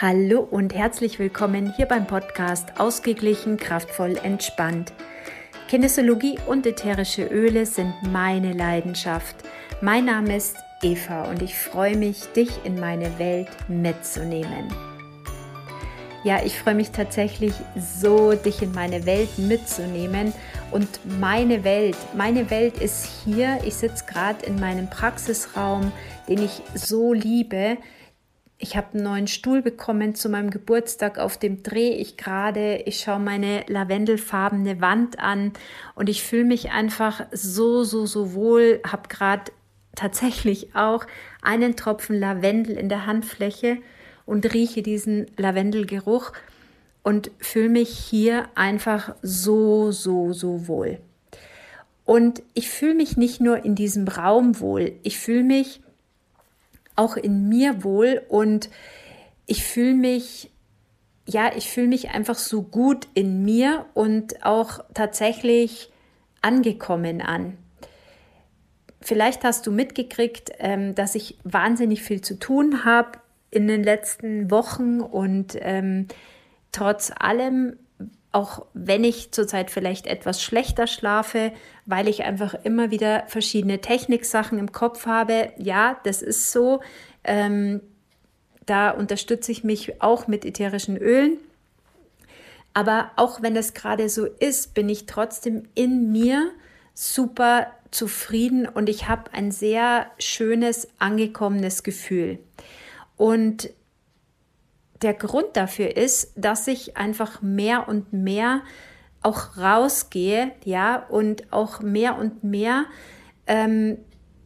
Hallo und herzlich willkommen hier beim Podcast Ausgeglichen, kraftvoll, entspannt. Kinesiologie und ätherische Öle sind meine Leidenschaft. Mein Name ist Eva und ich freue mich, dich in meine Welt mitzunehmen. Ja, ich freue mich tatsächlich so, dich in meine Welt mitzunehmen. Und meine Welt, meine Welt ist hier. Ich sitze gerade in meinem Praxisraum, den ich so liebe ich habe einen neuen Stuhl bekommen zu meinem Geburtstag, auf dem drehe ich gerade. Ich schaue meine lavendelfarbene Wand an und ich fühle mich einfach so, so, so wohl. Habe gerade tatsächlich auch einen Tropfen Lavendel in der Handfläche und rieche diesen Lavendelgeruch und fühle mich hier einfach so, so, so wohl. Und ich fühle mich nicht nur in diesem Raum wohl, ich fühle mich auch in mir wohl und ich fühle mich, ja, ich fühle mich einfach so gut in mir und auch tatsächlich angekommen an. Vielleicht hast du mitgekriegt, ähm, dass ich wahnsinnig viel zu tun habe in den letzten Wochen und ähm, trotz allem auch wenn ich zurzeit vielleicht etwas schlechter schlafe, weil ich einfach immer wieder verschiedene Techniksachen im Kopf habe. Ja, das ist so. Ähm, da unterstütze ich mich auch mit ätherischen Ölen. Aber auch wenn das gerade so ist, bin ich trotzdem in mir super zufrieden und ich habe ein sehr schönes, angekommenes Gefühl. Und der Grund dafür ist, dass ich einfach mehr und mehr auch rausgehe, ja, und auch mehr und mehr ähm,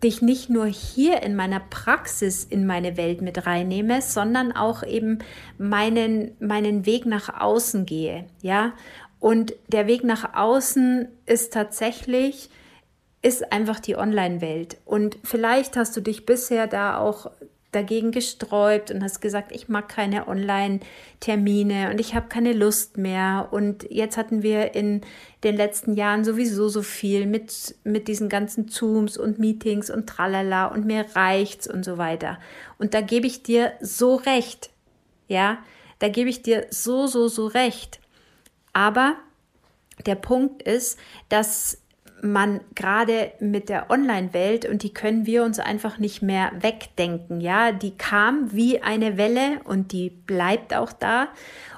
dich nicht nur hier in meiner Praxis in meine Welt mit reinnehme, sondern auch eben meinen, meinen Weg nach außen gehe, ja. Und der Weg nach außen ist tatsächlich, ist einfach die Online-Welt. Und vielleicht hast du dich bisher da auch dagegen gesträubt und hast gesagt, ich mag keine Online-Termine und ich habe keine Lust mehr. Und jetzt hatten wir in den letzten Jahren sowieso so viel mit, mit diesen ganzen Zooms und Meetings und tralala und mir reicht's und so weiter. Und da gebe ich dir so recht. Ja, da gebe ich dir so, so, so recht. Aber der Punkt ist, dass man gerade mit der Online-Welt und die können wir uns einfach nicht mehr wegdenken. Ja, die kam wie eine Welle und die bleibt auch da.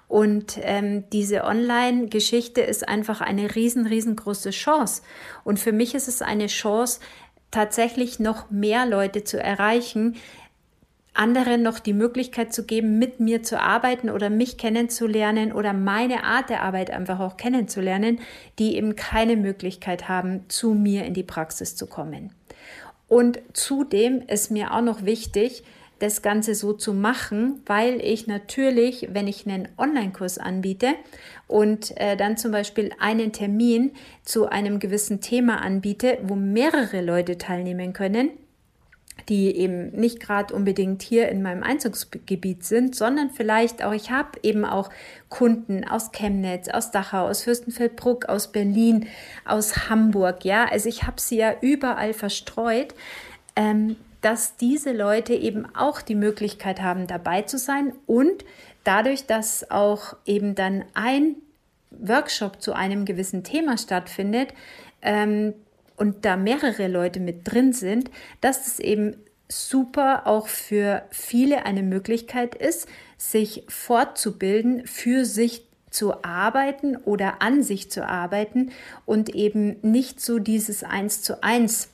Und ähm, diese Online-Geschichte ist einfach eine riesen, riesengroße Chance. Und für mich ist es eine Chance, tatsächlich noch mehr Leute zu erreichen, anderen noch die Möglichkeit zu geben, mit mir zu arbeiten oder mich kennenzulernen oder meine Art der Arbeit einfach auch kennenzulernen, die eben keine Möglichkeit haben, zu mir in die Praxis zu kommen. Und zudem ist mir auch noch wichtig, das Ganze so zu machen, weil ich natürlich, wenn ich einen Online-Kurs anbiete und äh, dann zum Beispiel einen Termin zu einem gewissen Thema anbiete, wo mehrere Leute teilnehmen können, die eben nicht gerade unbedingt hier in meinem Einzugsgebiet sind, sondern vielleicht auch, ich habe eben auch Kunden aus Chemnitz, aus Dachau, aus Fürstenfeldbruck, aus Berlin, aus Hamburg, ja, also ich habe sie ja überall verstreut, ähm, dass diese Leute eben auch die Möglichkeit haben, dabei zu sein und dadurch, dass auch eben dann ein Workshop zu einem gewissen Thema stattfindet, ähm, und da mehrere Leute mit drin sind, dass es eben super auch für viele eine Möglichkeit ist, sich fortzubilden, für sich zu arbeiten oder an sich zu arbeiten und eben nicht so dieses Eins zu eins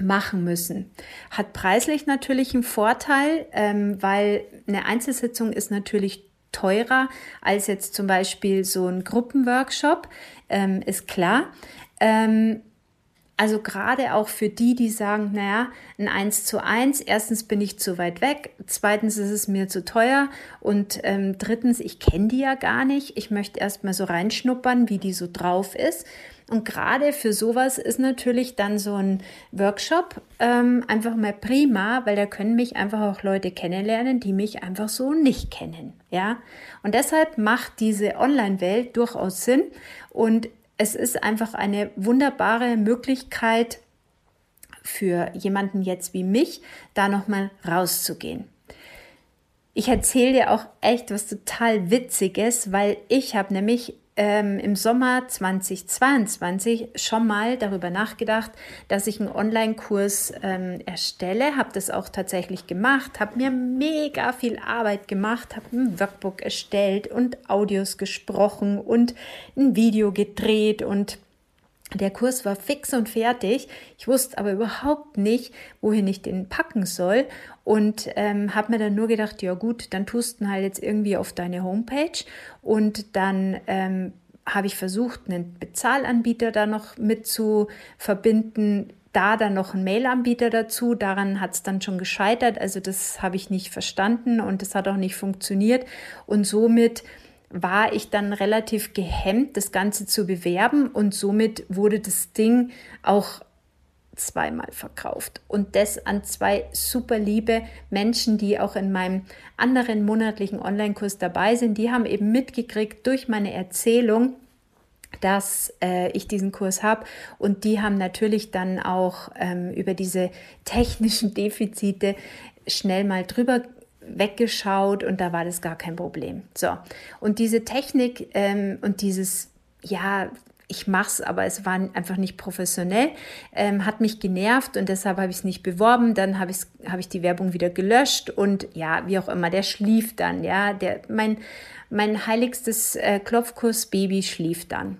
machen müssen. Hat preislich natürlich einen Vorteil, ähm, weil eine Einzelsitzung ist natürlich teurer als jetzt zum Beispiel so ein Gruppenworkshop, ähm, ist klar. Ähm, also gerade auch für die, die sagen, naja, ein 1 zu 1, erstens bin ich zu weit weg, zweitens ist es mir zu teuer und ähm, drittens, ich kenne die ja gar nicht. Ich möchte erst mal so reinschnuppern, wie die so drauf ist. Und gerade für sowas ist natürlich dann so ein Workshop ähm, einfach mal prima, weil da können mich einfach auch Leute kennenlernen, die mich einfach so nicht kennen. Ja, und deshalb macht diese Online-Welt durchaus Sinn. Und es ist einfach eine wunderbare Möglichkeit für jemanden jetzt wie mich, da nochmal rauszugehen. ich erzähle dir auch echt was total Witziges, weil ich habe nämlich ähm, im Sommer 2022 schon mal darüber nachgedacht, dass ich einen Online-Kurs ähm, erstelle, habe das auch tatsächlich gemacht, habe mir mega viel Arbeit gemacht, habe ein Workbook erstellt und Audios gesprochen und ein Video gedreht und der Kurs war fix und fertig. Ich wusste aber überhaupt nicht, wohin ich den packen soll und ähm, habe mir dann nur gedacht, ja gut, dann tust du halt jetzt irgendwie auf deine Homepage und dann ähm, habe ich versucht, einen Bezahlanbieter da noch mit zu verbinden, da dann noch ein Mailanbieter dazu. Daran hat es dann schon gescheitert. Also das habe ich nicht verstanden und das hat auch nicht funktioniert. Und somit war ich dann relativ gehemmt, das Ganze zu bewerben und somit wurde das Ding auch zweimal verkauft und das an zwei super liebe Menschen, die auch in meinem anderen monatlichen Online-Kurs dabei sind. Die haben eben mitgekriegt durch meine Erzählung, dass äh, ich diesen Kurs habe und die haben natürlich dann auch ähm, über diese technischen Defizite schnell mal drüber weggeschaut und da war das gar kein Problem. So, und diese Technik ähm, und dieses, ja, ich mache es, aber es war einfach nicht professionell, ähm, hat mich genervt und deshalb habe ich es nicht beworben. Dann habe hab ich die Werbung wieder gelöscht und ja, wie auch immer, der schlief dann, ja, der, mein, mein heiligstes äh, Klopfkurs-Baby schlief dann.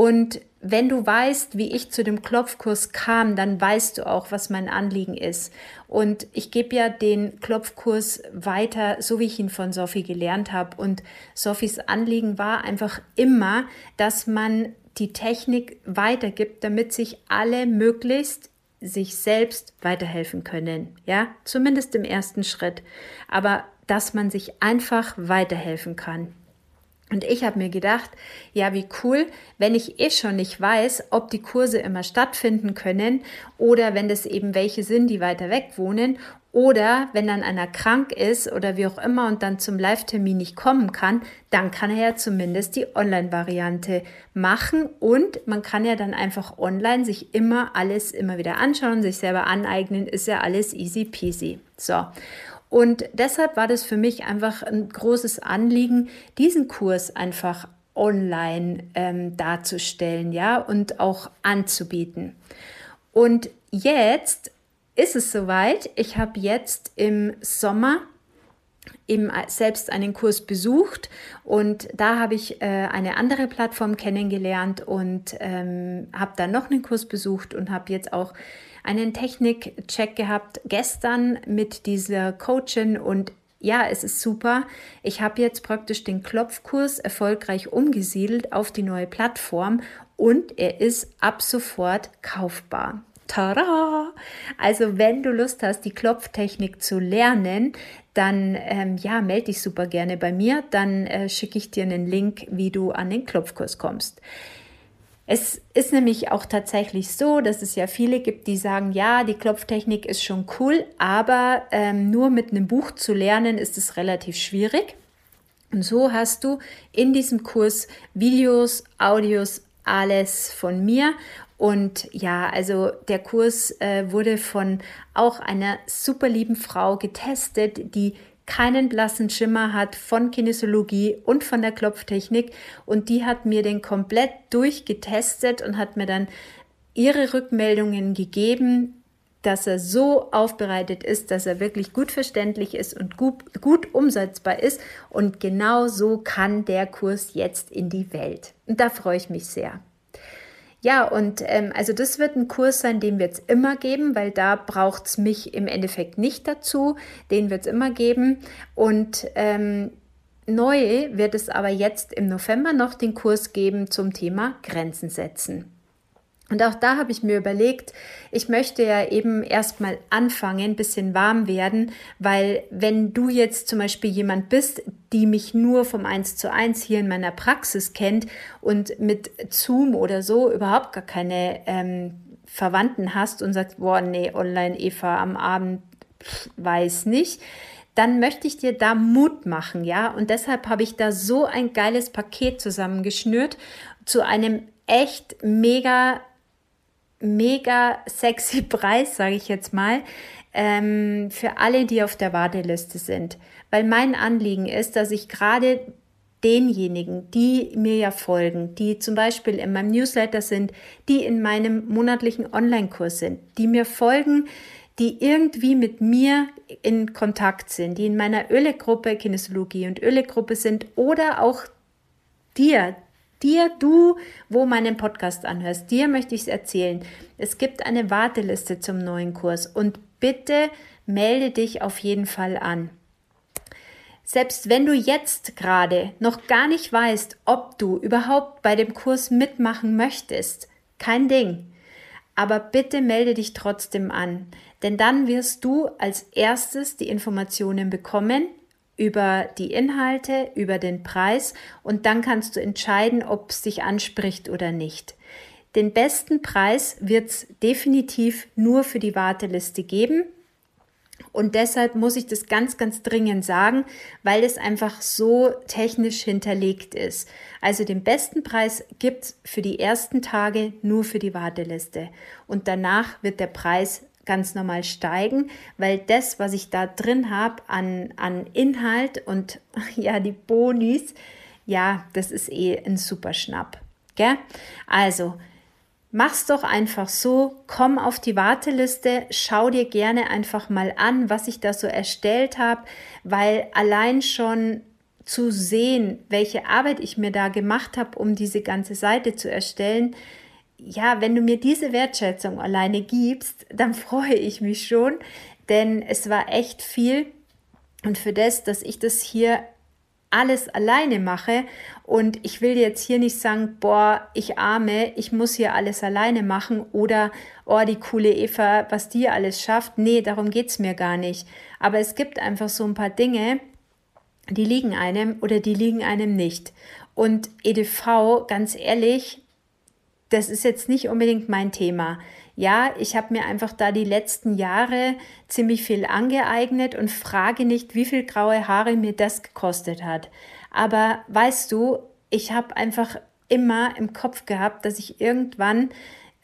Und wenn du weißt, wie ich zu dem Klopfkurs kam, dann weißt du auch, was mein Anliegen ist. Und ich gebe ja den Klopfkurs weiter, so wie ich ihn von Sophie gelernt habe. Und Sophies Anliegen war einfach immer, dass man die Technik weitergibt, damit sich alle möglichst sich selbst weiterhelfen können. Ja, zumindest im ersten Schritt. Aber dass man sich einfach weiterhelfen kann. Und ich habe mir gedacht, ja, wie cool, wenn ich eh schon nicht weiß, ob die Kurse immer stattfinden können oder wenn das eben welche sind, die weiter weg wohnen oder wenn dann einer krank ist oder wie auch immer und dann zum Live-Termin nicht kommen kann, dann kann er ja zumindest die Online-Variante machen und man kann ja dann einfach online sich immer alles immer wieder anschauen, sich selber aneignen, ist ja alles easy peasy. So. Und deshalb war das für mich einfach ein großes Anliegen, diesen Kurs einfach online ähm, darzustellen, ja, und auch anzubieten. Und jetzt ist es soweit. Ich habe jetzt im Sommer eben selbst einen Kurs besucht und da habe ich äh, eine andere Plattform kennengelernt und ähm, habe dann noch einen Kurs besucht und habe jetzt auch einen Technik-Check gehabt gestern mit dieser Coachin und ja, es ist super. Ich habe jetzt praktisch den Klopfkurs erfolgreich umgesiedelt auf die neue Plattform und er ist ab sofort kaufbar. Tada! Also wenn du Lust hast, die Klopftechnik zu lernen, dann ähm, ja, melde dich super gerne bei mir. Dann äh, schicke ich dir einen Link, wie du an den Klopfkurs kommst. Es ist nämlich auch tatsächlich so, dass es ja viele gibt, die sagen, ja, die Klopftechnik ist schon cool, aber ähm, nur mit einem Buch zu lernen ist es relativ schwierig. Und so hast du in diesem Kurs Videos, Audios, alles von mir. Und ja, also der Kurs äh, wurde von auch einer super lieben Frau getestet, die keinen blassen Schimmer hat von Kinesiologie und von der Klopftechnik und die hat mir den komplett durchgetestet und hat mir dann ihre Rückmeldungen gegeben, dass er so aufbereitet ist, dass er wirklich gut verständlich ist und gut, gut umsetzbar ist. Und genau so kann der Kurs jetzt in die Welt. Und da freue ich mich sehr. Ja, und ähm, also das wird ein Kurs sein, den wird es immer geben, weil da braucht es mich im Endeffekt nicht dazu. Den wird es immer geben. Und ähm, neu wird es aber jetzt im November noch den Kurs geben zum Thema Grenzen setzen. Und auch da habe ich mir überlegt, ich möchte ja eben erstmal anfangen, bisschen warm werden, weil wenn du jetzt zum Beispiel jemand bist, die mich nur vom 1 zu 1 hier in meiner Praxis kennt und mit Zoom oder so überhaupt gar keine ähm, Verwandten hast und sagst, boah, nee, online Eva am Abend, pff, weiß nicht, dann möchte ich dir da Mut machen, ja. Und deshalb habe ich da so ein geiles Paket zusammengeschnürt zu einem echt mega mega sexy Preis, sage ich jetzt mal, ähm, für alle, die auf der Warteliste sind. weil mein Anliegen ist, dass ich gerade denjenigen, die mir ja folgen, die zum Beispiel in meinem Newsletter sind, die in meinem monatlichen Online-Kurs sind, die mir folgen, die irgendwie mit mir in Kontakt sind, die in meiner Ölegruppe Kinesiologie und Ölegruppe sind oder auch dir, dir, du, wo meinen Podcast anhörst, dir möchte ich es erzählen. Es gibt eine Warteliste zum neuen Kurs und bitte melde dich auf jeden Fall an. Selbst wenn du jetzt gerade noch gar nicht weißt, ob du überhaupt bei dem Kurs mitmachen möchtest, kein Ding. Aber bitte melde dich trotzdem an, denn dann wirst du als erstes die Informationen bekommen über die Inhalte, über den Preis und dann kannst du entscheiden, ob es dich anspricht oder nicht. Den besten Preis wird es definitiv nur für die Warteliste geben. Und deshalb muss ich das ganz, ganz dringend sagen, weil es einfach so technisch hinterlegt ist. Also den besten Preis gibt es für die ersten Tage nur für die Warteliste. Und danach wird der Preis ganz normal steigen, weil das, was ich da drin habe an, an Inhalt und ja, die Bonis, ja, das ist eh ein super Schnapp. Gell? Also, Mach's doch einfach so, komm auf die Warteliste, schau dir gerne einfach mal an, was ich da so erstellt habe, weil allein schon zu sehen, welche Arbeit ich mir da gemacht habe, um diese ganze Seite zu erstellen, ja, wenn du mir diese Wertschätzung alleine gibst, dann freue ich mich schon, denn es war echt viel und für das, dass ich das hier alles alleine mache und ich will jetzt hier nicht sagen, boah, ich arme, ich muss hier alles alleine machen oder oh, die coole Eva, was die alles schafft. Nee, darum geht's mir gar nicht. Aber es gibt einfach so ein paar Dinge, die liegen einem oder die liegen einem nicht. Und EDV, ganz ehrlich, das ist jetzt nicht unbedingt mein Thema. Ja, ich habe mir einfach da die letzten Jahre ziemlich viel angeeignet und frage nicht, wie viel graue Haare mir das gekostet hat. Aber weißt du, ich habe einfach immer im Kopf gehabt, dass ich irgendwann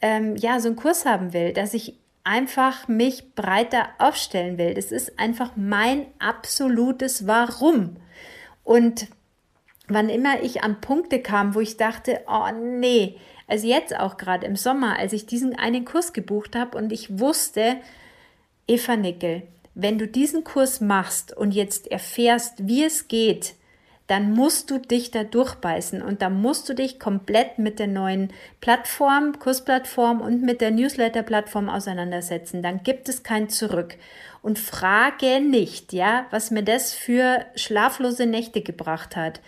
ähm, ja so einen Kurs haben will, dass ich einfach mich breiter aufstellen will. Das ist einfach mein absolutes Warum. Und wann immer ich an Punkte kam, wo ich dachte, oh nee, also jetzt auch gerade im Sommer, als ich diesen einen Kurs gebucht habe und ich wusste, Eva Nickel, wenn du diesen Kurs machst und jetzt erfährst, wie es geht, dann musst du dich da durchbeißen und da musst du dich komplett mit der neuen Plattform, Kursplattform und mit der Newsletter-Plattform auseinandersetzen. Dann gibt es kein Zurück. Und frage nicht, ja, was mir das für schlaflose Nächte gebracht hat.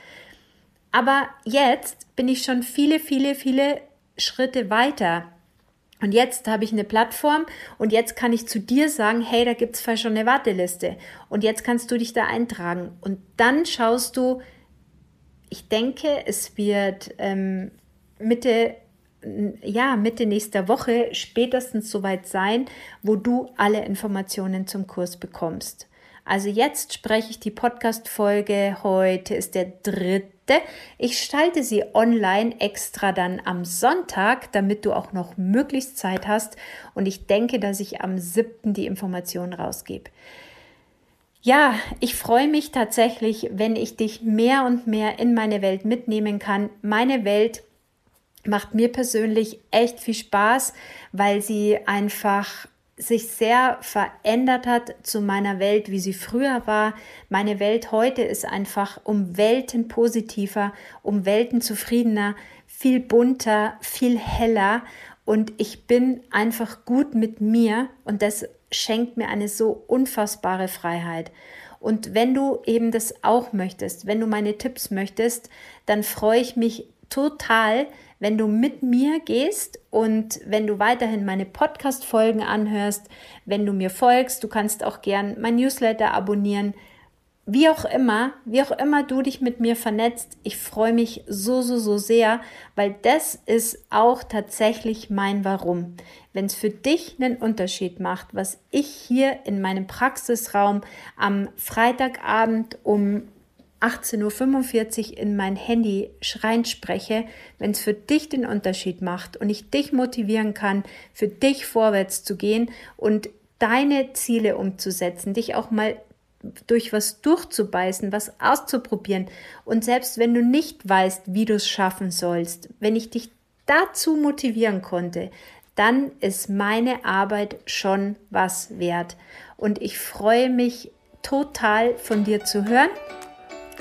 Aber jetzt bin ich schon viele, viele, viele Schritte weiter. Und jetzt habe ich eine Plattform und jetzt kann ich zu dir sagen, hey, da gibt es schon eine Warteliste und jetzt kannst du dich da eintragen. Und dann schaust du, ich denke, es wird ähm, Mitte, ja, Mitte nächster Woche spätestens soweit sein, wo du alle Informationen zum Kurs bekommst. Also jetzt spreche ich die Podcast-Folge. Heute ist der dritte ich schalte sie online extra dann am Sonntag, damit du auch noch möglichst Zeit hast. Und ich denke, dass ich am 7. die Informationen rausgebe. Ja, ich freue mich tatsächlich, wenn ich dich mehr und mehr in meine Welt mitnehmen kann. Meine Welt macht mir persönlich echt viel Spaß, weil sie einfach sich sehr verändert hat zu meiner Welt, wie sie früher war. Meine Welt heute ist einfach um Welten positiver, um Welten zufriedener, viel bunter, viel heller und ich bin einfach gut mit mir und das schenkt mir eine so unfassbare Freiheit. Und wenn du eben das auch möchtest, wenn du meine Tipps möchtest, dann freue ich mich total, wenn du mit mir gehst und wenn du weiterhin meine Podcast-Folgen anhörst, wenn du mir folgst, du kannst auch gern mein Newsletter abonnieren. Wie auch immer, wie auch immer du dich mit mir vernetzt, ich freue mich so, so, so sehr, weil das ist auch tatsächlich mein Warum. Wenn es für dich einen Unterschied macht, was ich hier in meinem Praxisraum am Freitagabend um 18.45 Uhr in mein Handy schreien spreche, wenn es für dich den Unterschied macht und ich dich motivieren kann, für dich vorwärts zu gehen und deine Ziele umzusetzen, dich auch mal durch was durchzubeißen, was auszuprobieren. Und selbst wenn du nicht weißt, wie du es schaffen sollst, wenn ich dich dazu motivieren konnte, dann ist meine Arbeit schon was wert. Und ich freue mich total von dir zu hören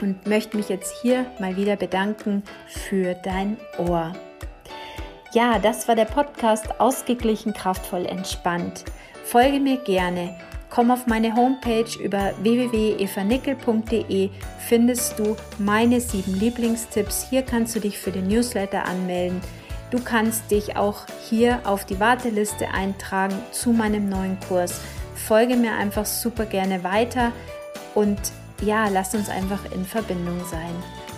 und möchte mich jetzt hier mal wieder bedanken für dein Ohr. Ja, das war der Podcast Ausgeglichen, kraftvoll, entspannt. Folge mir gerne. Komm auf meine Homepage über www.evanickel.de findest du meine sieben Lieblingstipps. Hier kannst du dich für den Newsletter anmelden. Du kannst dich auch hier auf die Warteliste eintragen zu meinem neuen Kurs. Folge mir einfach super gerne weiter und ja, lass uns einfach in Verbindung sein.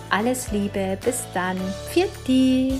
Alles Liebe, bis dann. Viert die!